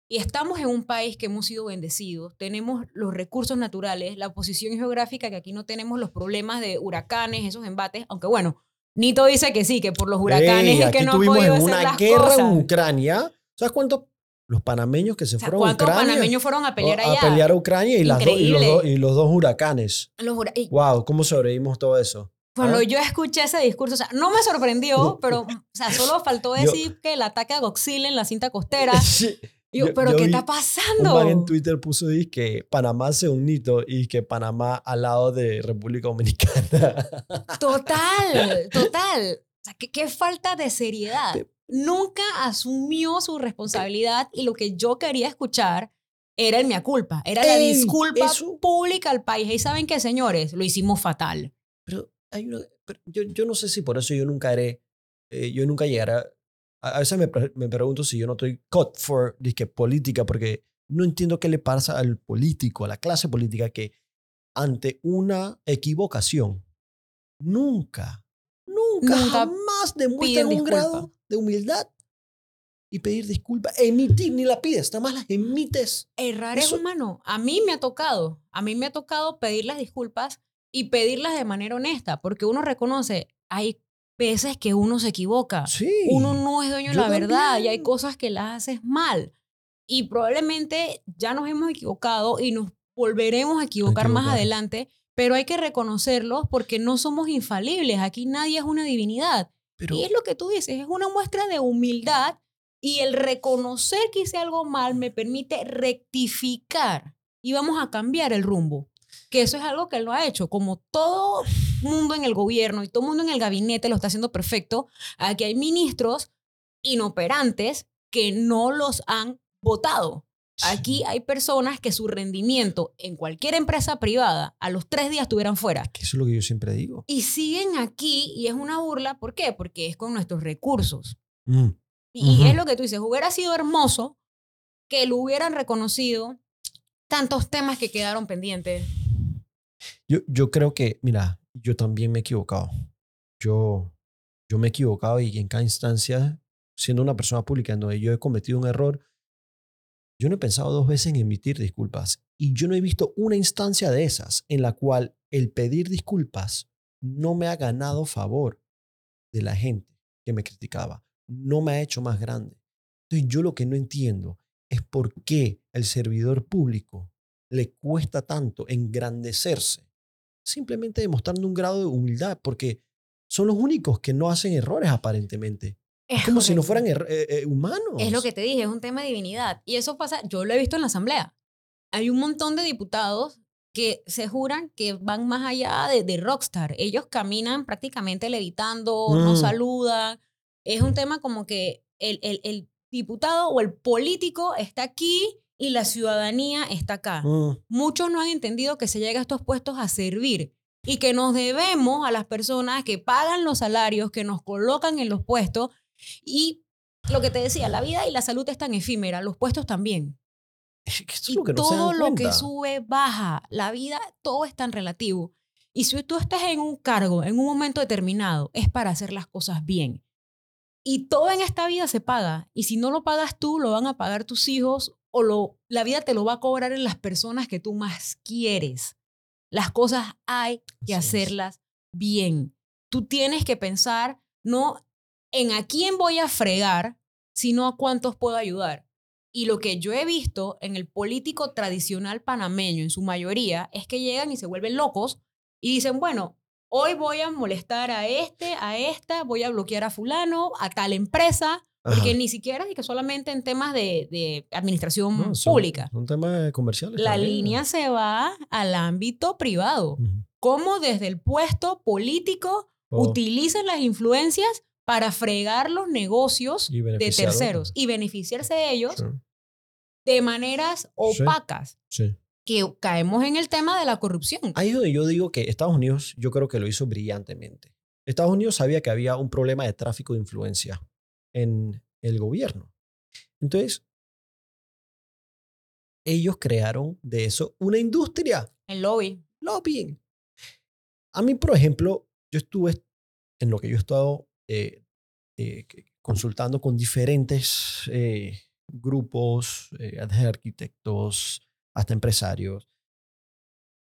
y estamos en un país que hemos sido bendecidos, tenemos los recursos naturales, la posición geográfica que aquí no tenemos los problemas de huracanes, esos embates, aunque bueno, Nito dice que sí, que por los huracanes Ey, es que no tuvimos podido en hacer una las guerra cosas. en Ucrania. ¿Sabes cuántos? Los panameños que se O sea, fueron a ¿Cuántos Ucrania. panameños fueron a pelear a allá? pelear a Ucrania y, las do- y, los dos- y los dos huracanes. Los hura- y Wow, ¿cómo sobrevivimos todo eso? Cuando ¿Ah? yo escuché ese discurso, o sea, no me sorprendió, pero, o sea, solo faltó Yo- decir que el ataque a Godzilla en la cinta costera. Sí. Yo, Yo- pero yo ¿qué está Un pasando? man en Twitter puso que Panamá hace un hito y que Panamá al lado de República Dominicana. Total, total. O sea, ¿qué, qué falta de seriedad. Te- Nunca asumió su responsabilidad y lo que yo quería escuchar era el mea culpa, era la Ey, disculpa eso- pública al país. Y saben qué, señores, lo hicimos fatal. Pero, hay una- pero yo, yo no sé si por eso yo nunca haré, eh, yo nunca llegaré. A, veces me, pre- me pregunto si yo no estoy cut for dizque, política, porque no entiendo qué le pasa al político, a la clase política, que ante una equivocación, nunca, nunca, Nunca jamás demuestran un disculpa. grado de humildad y pedir disculpas. Emitir, ni la pides, nada más las emites. Errar Eso- es humano. A mí me ha tocado, a mí me ha tocado pedir las disculpas y pedirlas de manera honesta, porque uno reconoce, hay veces que uno se equivoca. Sí. uno no es dueño de la verdad y hay cosas que las haces mal. Y probablemente ya nos hemos equivocado y nos volveremos a equivocar más adelante, pero hay que reconocerlos porque no somos infalibles. Aquí nadie es una divinidad. Pero, y es lo que tú dices, es una muestra de humildad y el reconocer que hice algo mal me permite rectificar y vamos a cambiar el rumbo. Que eso es algo que él lo ha hecho. Como todo mundo en el gobierno y todo mundo en el gabinete lo está haciendo perfecto, aquí hay ministros inoperantes que no los han votado. Aquí hay personas que su rendimiento en cualquier empresa privada a los tres días estuvieran fuera. que eso es lo que yo siempre digo. Y siguen aquí y es una burla. ¿Por qué? Porque es con nuestros recursos. Mm. Y, es lo que tú dices, hubiera sido hermoso que lo hubieran reconocido, tantos temas que quedaron pendientes. Yo, creo que, mira, yo también me he equivocado. Yo, yo me he equivocado y en cada instancia, siendo una persona pública en donde yo he cometido un error, yo no he pensado dos veces en emitir disculpas. Y yo no he visto una instancia de esas en la cual el pedir disculpas no me ha ganado favor de la gente que me criticaba. No me ha hecho más grande. Entonces yo lo que no entiendo es por qué el servidor público le cuesta tanto engrandecerse, simplemente demostrando un grado de humildad, porque son los únicos que no hacen errores aparentemente. Es como si no fueran eh, eh, humanos. Es lo que te dije, es un tema de divinidad. Y eso pasa, yo lo he visto en la asamblea. Hay un montón de diputados que se juran que van más allá de, rockstar. Ellos caminan prácticamente levitando, no mm. saludan. Es un tema como que el, el, el, diputado o el político está aquí y la ciudadanía está acá. Mm. Muchos no han entendido que se llega a estos puestos a servir y que nos debemos a las personas que pagan los salarios, que nos colocan en los puestos y lo que te decía, la vida y la salud están efímera, los puestos también. y todo lo que sube, baja. La vida, todo es tan relativo. Y si tú estás en un cargo, en un momento determinado, es para hacer las cosas bien. Y todo en esta vida se paga. Y si no lo pagas tú, lo van a pagar tus hijos o lo, la vida te lo va a cobrar en las personas que tú más quieres. Las cosas hay que hacerlas bien. Tú tienes que pensar no en a quién voy a fregar, sino a cuántos puedo ayudar. Y lo que yo he visto en el político tradicional panameño, en su mayoría, es que llegan y se vuelven locos y dicen, bueno, hoy voy a molestar a este, a esta, voy a bloquear a fulano, a tal empresa, porque ni siquiera es que solamente en temas de, administración pública. Un tema comercial. La línea se va al ámbito privado. Cómo desde el puesto político oh. utilizan las influencias para fregar los negocios de terceros y beneficiarse de ellos de maneras opacas. Que caemos en el tema de la corrupción. Ahí es donde yo digo que Estados Unidos, yo creo que lo hizo brillantemente. Estados Unidos sabía que había un problema de tráfico de influencia en el gobierno. Entonces, ellos crearon de eso una industria. El lobby. Lobbying. A mí, por ejemplo, yo estuve en lo que yo he estado eh, eh, consultando con diferentes eh, grupos, de arquitectos, hasta empresarios.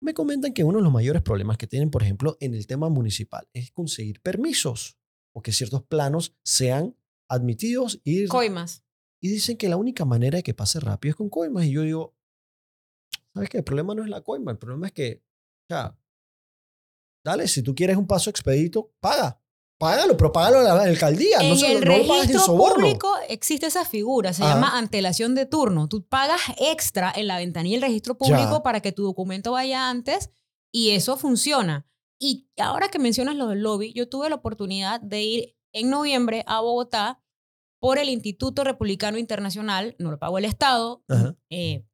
Me comentan que uno de los mayores problemas que tienen, por ejemplo, en el tema municipal es conseguir permisos o que ciertos planos sean admitidos y... Coimas. Y dicen que la única manera de que pase rápido es con coimas. Y yo digo, ¿sabes qué? El problema no es la coima, el problema es que, o sea, dale, si tú quieres un paso expedito, paga. Págalo, pero págalo a la alcaldía. En no el registro público existe esa figura, se llama antelación de turno. Tú pagas extra en la ventanilla del registro público para que tu documento vaya antes y eso funciona. Y ahora que mencionas lo del lobby, yo tuve la oportunidad de ir en noviembre a Bogotá por el Instituto Republicano Internacional, no lo pagó el Estado, eh,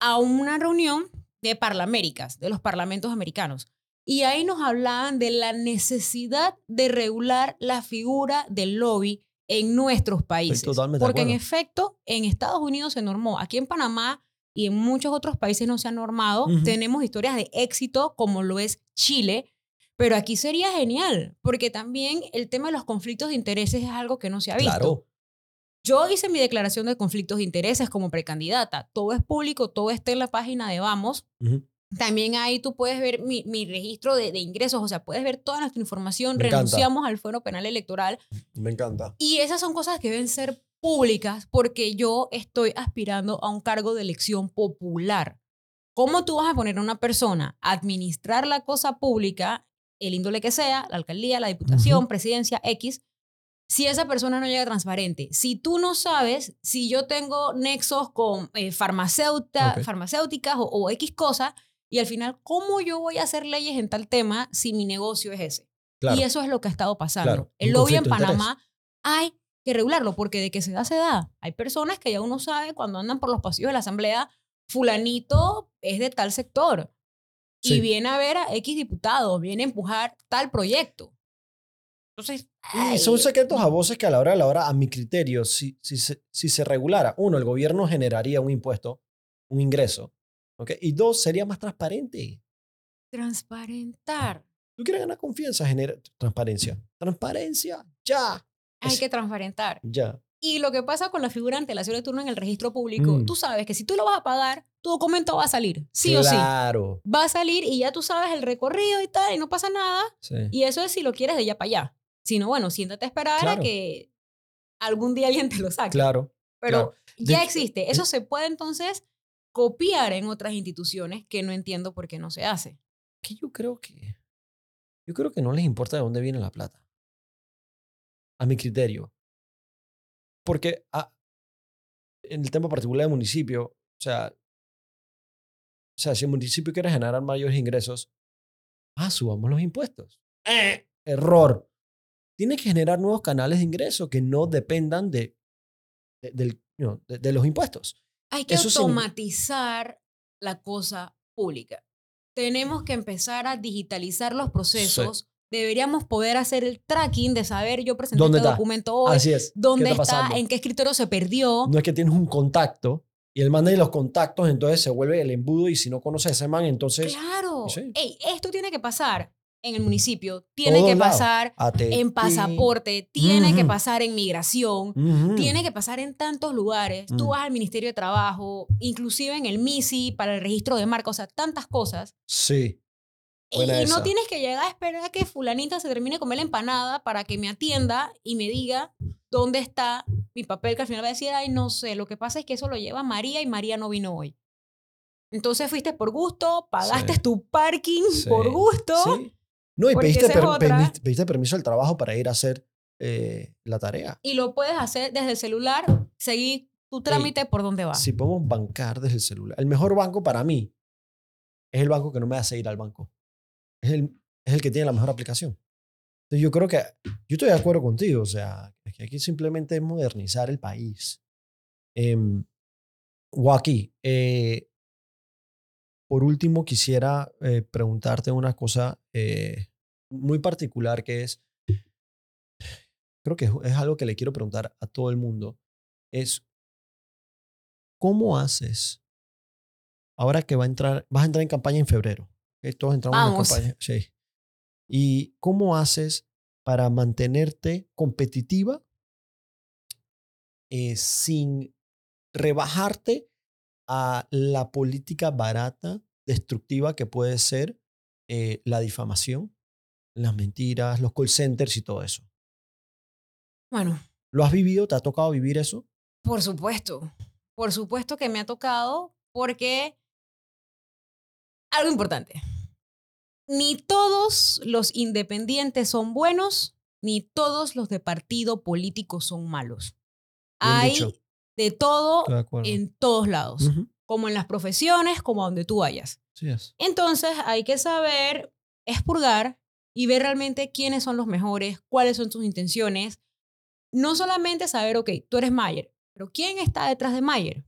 a una reunión de Parlaméricas, de los parlamentos americanos. Y ahí nos hablaban de la necesidad de regular la figura del lobby en nuestros países. Porque en efecto, en Estados Unidos se normó, aquí en Panamá y en muchos otros países no se ha normado. Tenemos historias de éxito como lo es Chile, pero aquí sería genial, porque también el tema de los conflictos de intereses es algo que no se ha visto. Claro. Yo hice mi declaración de conflictos de intereses como precandidata. Todo es público, todo está en la página de Vamos. También ahí tú puedes ver mi, mi registro de, de, ingresos, o sea, puedes ver toda nuestra información. Renunciamos al fuero penal electoral. Me encanta. Y esas son cosas que deben ser públicas porque yo estoy aspirando a un cargo de elección popular. ¿Cómo tú vas a poner a una persona a administrar la cosa pública el índole que sea, la alcaldía, la diputación, presidencia, X, si esa persona no llega transparente. Si tú no sabes si yo tengo nexos con eh, farmacéuticas o, X cosa, y al final, ¿cómo yo voy a hacer leyes en tal tema si mi negocio es ese? Y eso es lo que ha estado pasando. El lobby en Panamá hay que regularlo, porque de que se da, se da. Hay personas que ya uno sabe cuando andan por los pasillos de la asamblea, fulanito es de tal sector y viene a ver a X diputado, viene a empujar tal proyecto. Entonces, son secretos a voces que a la hora de la hora, a mi criterio, si, si, se, si se regulara, uno, el gobierno generaría un impuesto, un ingreso, ¿ok? Y dos, sería más transparente. transparentar. Tú quieres ganar confianza, genera transparencia. Transparencia, ya. Hay Es- que transparentar. Ya. Y lo que pasa con la figura de antelación de turno en el registro público, Mm. tú sabes que si tú lo vas a pagar, tu documento va a salir, sí o sí. Claro. Va a salir y ya tú sabes el recorrido y tal, y no pasa nada. Sí. Y eso es si lo quieres de allá para allá. Si no, bueno, siéntate a esperar Claro. a que algún día alguien te lo saque. Claro. Pero claro. ya De- existe. Eso se puede entonces copiar en otras instituciones que no entiendo por qué no se hace. Que yo creo que. Yo creo que no les importa de dónde viene la plata. A mi criterio. Porque ah, en el tema particular del municipio, o sea, o sea, si el municipio quiere generar mayores ingresos, ah, subamos los impuestos. Eh, error. Tiene que generar nuevos canales de ingreso que no dependan de, de, del- you know, de- de los impuestos. Hay que Eso sin- automatizar la cosa pública. Tenemos que empezar a digitalizar los procesos. Deberíamos poder hacer el tracking de saber yo presenté ¿Dónde este está? documento hoy, Así es. ¿Qué dónde está, en qué escritorio se perdió. No es que tienes un contacto y él manda ahí los contactos, entonces se vuelve el embudo y si no conoces a ese man, entonces claro. sí. Ey, esto tiene que pasar en el municipio, tiene Todos que pasar en pasaporte, tiene que pasar en migración, tiene que pasar en tantos lugares. Tú Mm. vas al Ministerio de Trabajo, inclusive en el MISI para el registro de marca, o sea, tantas cosas. Sí. Y, Buena y no tienes que llegar a esperar a que fulanita se termine de comer la empanada para que me atienda y me diga dónde está mi papel, que al final va a decir, ay, no sé, lo que pasa es que eso lo lleva María y María no vino hoy. Entonces fuiste por gusto, pagaste Sí. tu parking Sí. por gusto. Sí. No, y pediste, per- pediste- pediste permiso del trabajo para ir a hacer eh, la tarea. Y lo puedes hacer desde el celular, seguir tu trámite por donde va. Si podemos bancar desde el celular. El mejor banco para mí es el banco que no me hace ir al banco. Es el, es el que tiene la mejor aplicación. Entonces yo creo que, yo estoy de acuerdo contigo, o sea, es que aquí simplemente es modernizar el país. Joaquín, eh, por último quisiera eh, preguntarte una cosa eh, muy particular que es, creo que es, es algo que le quiero preguntar a todo el mundo, es ¿cómo haces ahora que va a entrar, vas a entrar en campaña en febrero? Todos entramos Vamos. en campaña. Sí. ¿Y cómo haces para mantenerte competitiva eh, sin rebajarte a la política barata, destructiva que puede ser eh, la difamación, las mentiras, los call centers y todo eso? Bueno, ¿Lo has vivido? ¿Te ha tocado vivir eso? por supuesto. Por supuesto que me ha tocado porque algo importante. Ni todos los independientes son buenos, ni todos los de partido político son malos. Bien Hay dicho. de todo de en todos lados, como en las profesiones, como a donde tú vayas. Sí es. Entonces hay que saber expurgar y ver realmente quiénes son los mejores, cuáles son sus intenciones. No solamente saber, ok, tú eres Mayer, pero ¿quién está detrás de Mayer?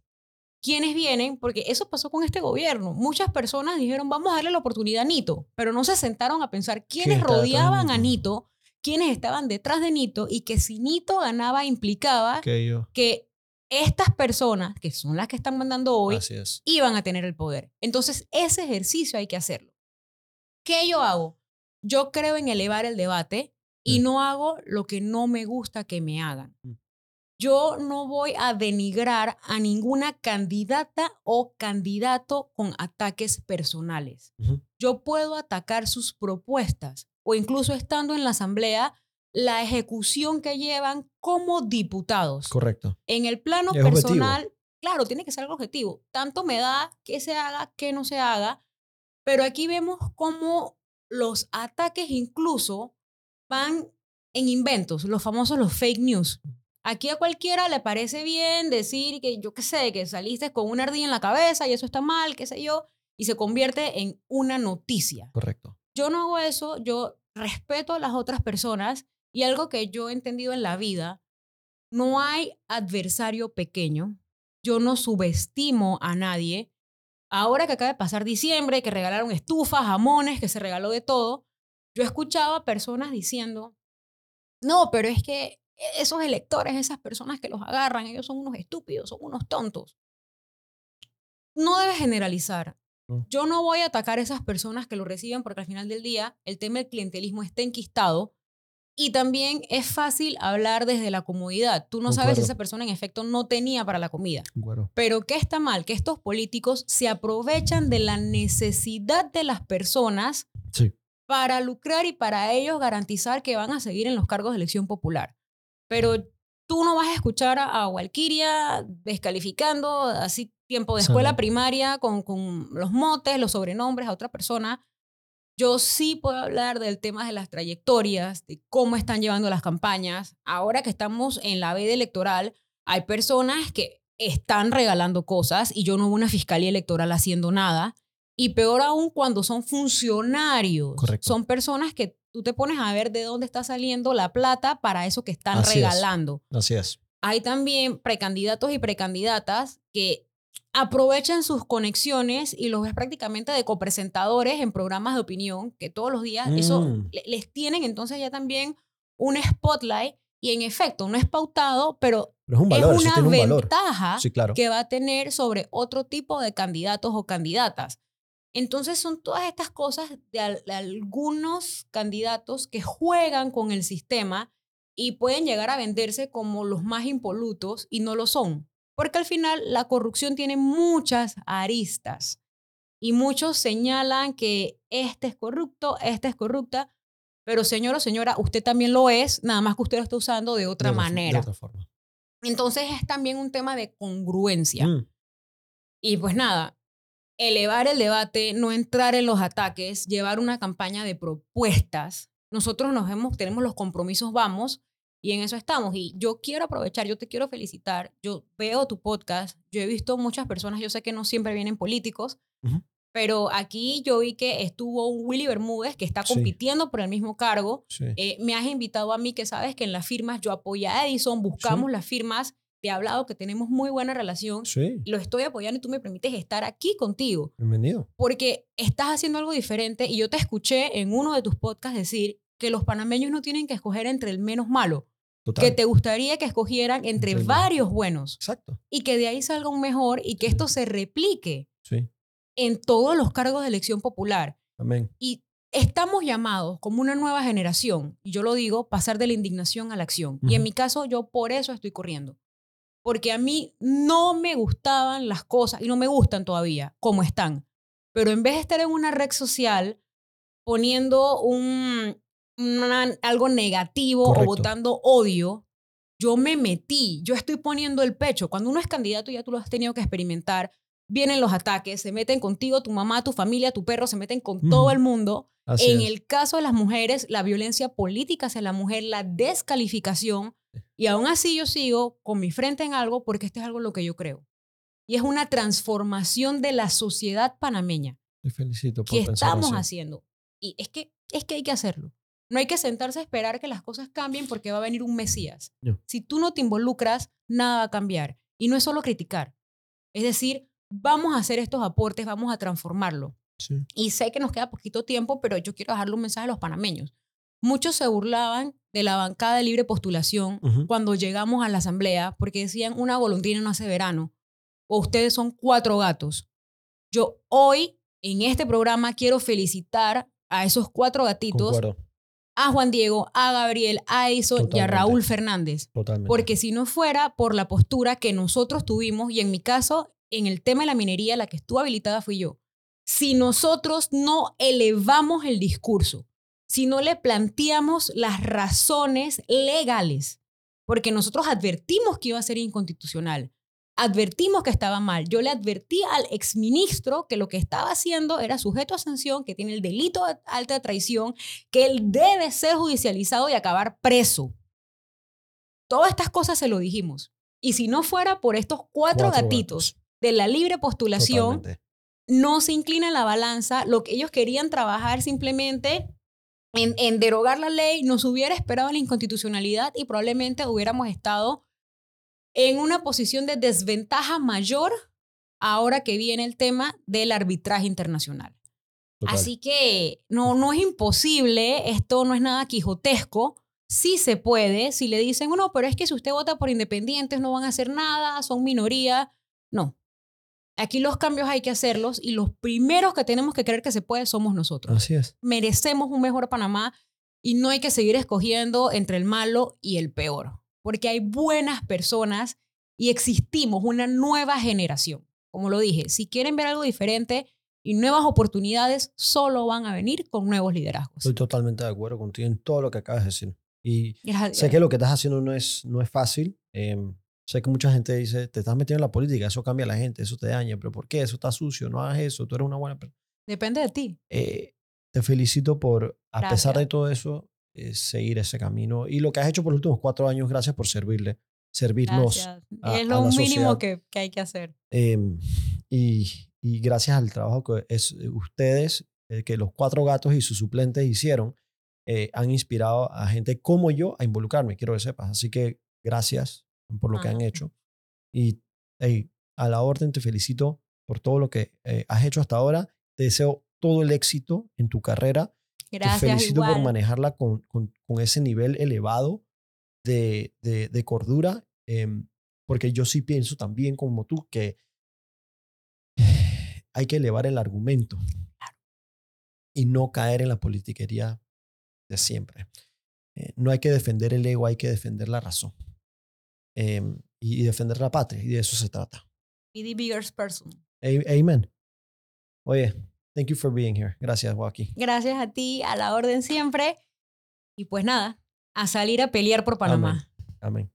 ¿Quiénes vienen? Porque eso pasó con este gobierno. Muchas personas dijeron, vamos a darle la oportunidad a Nito, pero no se sentaron a pensar quiénes rodeaban a Nito? Quiénes estaban detrás de Nito y que si Nito ganaba implicaba Que estas personas, que son las que están mandando hoy, es. iban a tener el poder. Entonces, ese ejercicio hay que hacerlo. ¿Qué yo hago? Yo creo en elevar el debate y Mm. no hago lo que no me gusta que me hagan. Mm. Yo no voy a denigrar a ninguna candidata o candidato con ataques personales. Yo puedo atacar sus propuestas o incluso estando en la asamblea, la ejecución que llevan como diputados. Correcto. En el plano Es objetivo. personal, claro, tiene que ser algo objetivo. Tanto me da que se haga, que no se haga, pero aquí vemos cómo los ataques incluso van en inventos, los famosos los fake news. Aquí a cualquiera le parece bien decir que yo qué sé, que saliste con una ardilla en la cabeza y eso está mal, qué sé yo, y se convierte en una noticia. Correcto. Yo no hago eso, yo respeto a las otras personas y algo que yo he entendido en la vida, no hay adversario pequeño, yo no subestimo a nadie. Ahora que acaba de pasar diciembre, que regalaron estufas, jamones, que se regaló de todo, yo escuchaba personas diciendo, no, pero es que esos electores, esas personas que los agarran, ellos son unos estúpidos, son unos tontos. No debes generalizar. No. Yo no voy a atacar a esas personas que lo reciben porque al final del día el tema del clientelismo está enquistado y también es fácil hablar desde la comodidad. Tú no sabes si esa persona en efecto no tenía para la comida. Pero ¿qué está mal? Que estos políticos se aprovechan de la necesidad de las personas sí. para lucrar y para ellos garantizar que van a seguir en los cargos de elección popular. Pero tú no vas a escuchar a, Walkiria descalificando así tiempo de escuela Exacto. primaria con, con los motes, los sobrenombres a otra persona. Yo sí puedo hablar del tema de las trayectorias, de cómo están llevando las campañas. Ahora que estamos en la veda electoral, hay personas que están regalando cosas y yo no veo una fiscalía electoral haciendo nada. Y peor aún cuando son funcionarios. Correcto. Son personas que tú te pones a ver de dónde está saliendo la plata para eso que están Así es. regalando. Así es. Hay también precandidatos y precandidatas que aprovechan sus conexiones y los ves prácticamente de copresentadores en programas de opinión que todos los días eso Mm. le- les tienen entonces ya también un spotlight y en efecto no es pautado, pero Pero es un valor, es eso una valor. ventaja Sí, claro. que va a tener sobre otro tipo de candidatos o candidatas. Entonces son todas estas cosas de, al- de algunos candidatos que juegan con el sistema y pueden llegar a venderse como los más impolutos y no lo son. Porque al final la corrupción tiene muchas aristas y muchos señalan que este es corrupto, esta es corrupta, pero señor o señora, usted también lo es, nada más que usted lo está usando de otra De manera. De otra forma. Entonces es también un tema de congruencia. Mm. Y pues nada, elevar el debate, no entrar en los ataques, llevar una campaña de propuestas. Nosotros nos hemos, tenemos los compromisos, vamos, y en eso estamos. Y yo quiero aprovechar, yo te quiero felicitar. Yo veo tu podcast, yo he visto muchas personas, yo sé que no siempre vienen políticos, pero aquí yo vi que estuvo un Willy Bermúdez que está Sí. compitiendo por el mismo cargo. Sí. Eh, me has invitado a mí, que sabes que en las firmas yo apoyé a Edison, buscamos las firmas, te he hablado que tenemos muy buena relación, Sí. lo estoy apoyando y tú me permites estar aquí contigo, Bienvenido. porque estás haciendo algo diferente y yo te escuché en uno de tus podcasts decir que los panameños no tienen que escoger entre el menos malo, Total. que te gustaría que escogieran entre varios buenos Exacto. y que de ahí salga un mejor y que esto se replique Sí. en todos los cargos de elección popular. Amén. Y estamos llamados como una nueva generación, y yo lo digo, pasar de la indignación a la acción. Y en mi caso, yo por eso estoy corriendo. Porque a mí no me gustaban las cosas, y no me gustan todavía, como están. Pero en vez de estar en una red social poniendo un, una- algo negativo Correcto. o votando odio, yo me metí, yo estoy poniendo el pecho. Cuando uno es candidato, ya tú lo has tenido que experimentar. Vienen los ataques, se meten contigo, tu mamá, tu familia, tu perro, se meten con todo el mundo. Así en es. el caso de las mujeres, la violencia política hacia la mujer, la descalificación. Y aún así yo sigo con mi frente en algo porque esto es algo en lo que yo creo. Y es una transformación de la sociedad panameña Te felicito por que estamos así. haciendo. Y es que, es que hay que hacerlo. No hay que sentarse a esperar que las cosas cambien porque va a venir un Mesías. No. Si tú no te involucras, nada va a cambiar. Y no es solo criticar. Es decir, vamos a hacer estos aportes, vamos a transformarlo. Sí. Y sé que nos queda poquito tiempo, pero yo quiero dejarle un mensaje a los panameños. Muchos se burlaban de la bancada de libre postulación cuando llegamos a la asamblea porque decían una golondrina no hace verano o ustedes son cuatro gatos. Yo hoy en este programa quiero felicitar a esos cuatro gatitos, Concuerdo. a Juan Diego, a Gabriel, a Edison y a. Raúl Fernández. Totalmente. Porque si no fuera por la postura que nosotros tuvimos, y en mi caso, en el tema de la minería, la que estuvo habilitada fui yo. Si nosotros no elevamos el discurso, si no le planteamos las razones legales, porque nosotros advertimos que iba a ser inconstitucional, advertimos que estaba mal. Yo le advertí al exministro que lo que estaba haciendo era sujeto a sanción, que tiene el delito de alta traición, que él debe ser judicializado y acabar preso. Todas estas cosas se lo dijimos. Y si no fuera por estos cuatro, Cuatro gatitos de la libre postulación, Totalmente. no se inclina la balanza. Lo que ellos querían trabajar simplemente en, en derogar la ley, nos hubiera esperado la inconstitucionalidad y probablemente hubiéramos estado en una posición de desventaja mayor ahora que viene el tema del arbitraje internacional. Total. Así que no, no es imposible, esto no es nada quijotesco. sí se puede si le dicen, no, pero es que si usted vota por independientes no van a hacer nada, son minoría. No. Aquí los cambios hay que hacerlos y los primeros que tenemos que creer que se puede somos nosotros. Así es. Merecemos un mejor Panamá y no hay que seguir escogiendo entre el malo y el peor, porque hay buenas personas y existimos una nueva generación. Como lo dije, si quieren ver algo diferente y nuevas oportunidades, solo van a venir con nuevos liderazgos. Estoy totalmente de acuerdo contigo en todo lo que acabas de decir. Y sé que lo que estás haciendo no es, no es fácil. Em, sé que mucha gente dice, te estás metiendo en la política, eso cambia a la gente, eso te daña, pero ¿por qué? Eso está sucio, no hagas eso, tú eres una buena persona. Depende de ti. Eh, te felicito por, a pesar de todo eso, eh, seguir ese camino. Y lo que has hecho por los últimos cuatro años, gracias por servirle, servirnos. es lo mínimo que, que, hay que hacer. Em, y, y, gracias al trabajo que es eh, ustedes, que los cuatro gatos y sus suplentes hicieron, eh, han inspirado a gente como yo a involucrarme, quiero que sepas. Así que gracias por lo que han hecho. Y a la orden te felicito por todo lo que eh, has hecho hasta ahora. Te deseo todo el éxito en tu carrera. Gracias. Te felicito por manejarla con, con, con, ese nivel elevado de, de, de cordura, em, porque yo sí pienso también como tú que hay que elevar el argumento y no caer en la politiquería de siempre. Eh, no hay que defender el ego, hay que defender la razón. Em, y, defender la patria, y de eso se trata. Be the bigger person. amen. Oye, thank you for being here. Gracias, Joaquín. Gracias a ti, a la orden siempre. Y pues nada, a salir a pelear por Panamá. Amén.